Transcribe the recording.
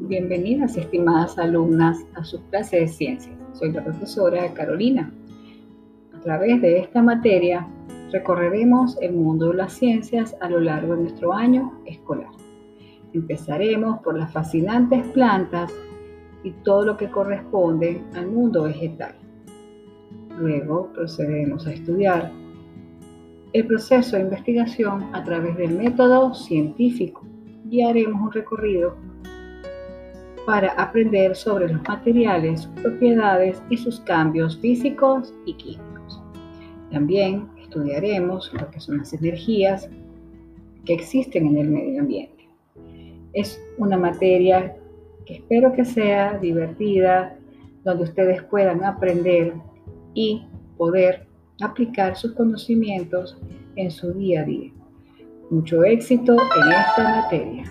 Bienvenidas, estimadas alumnas, a su clase de ciencias. Soy la profesora Carolina. A través de esta materia recorreremos el mundo de las ciencias a lo largo de nuestro año escolar. Empezaremos por las fascinantes plantas y todo lo que corresponde al mundo vegetal. Luego procederemos a estudiar el proceso de investigación a través del método científico y haremos un recorrido para aprender sobre los materiales, propiedades y sus cambios físicos y químicos. También estudiaremos lo que son las energías que existen en el medio ambiente. Es una materia que espero que sea divertida, donde ustedes puedan aprender y poder aplicar sus conocimientos en su día a día. Mucho éxito en esta materia.